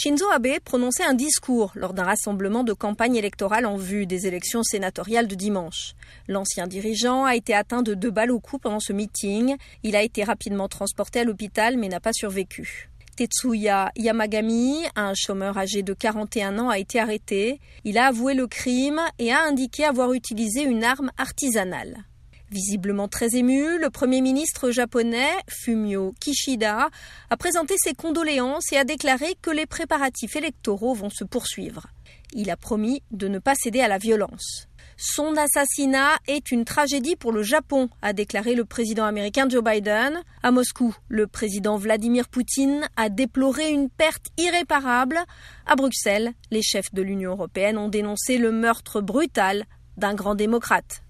Shinzo Abe prononçait un discours lors d'un rassemblement de campagne électorale en vue des élections sénatoriales de dimanche. L'ancien dirigeant a été atteint de deux balles au cou pendant ce meeting. Il a été rapidement transporté à l'hôpital mais n'a pas survécu. Tetsuya Yamagami, un chômeur âgé de 41 ans, a été arrêté. Il a avoué le crime et a indiqué avoir utilisé une arme artisanale. Visiblement très ému, le Premier ministre japonais, Fumio Kishida, a présenté ses condoléances et a déclaré que les préparatifs électoraux vont se poursuivre. Il a promis de ne pas céder à la violence. Son assassinat est une tragédie pour le Japon, a déclaré le président américain Joe Biden. À Moscou, le président Vladimir Poutine a déploré une perte irréparable. À Bruxelles, les chefs de l'Union européenne ont dénoncé le meurtre brutal d'un grand démocrate.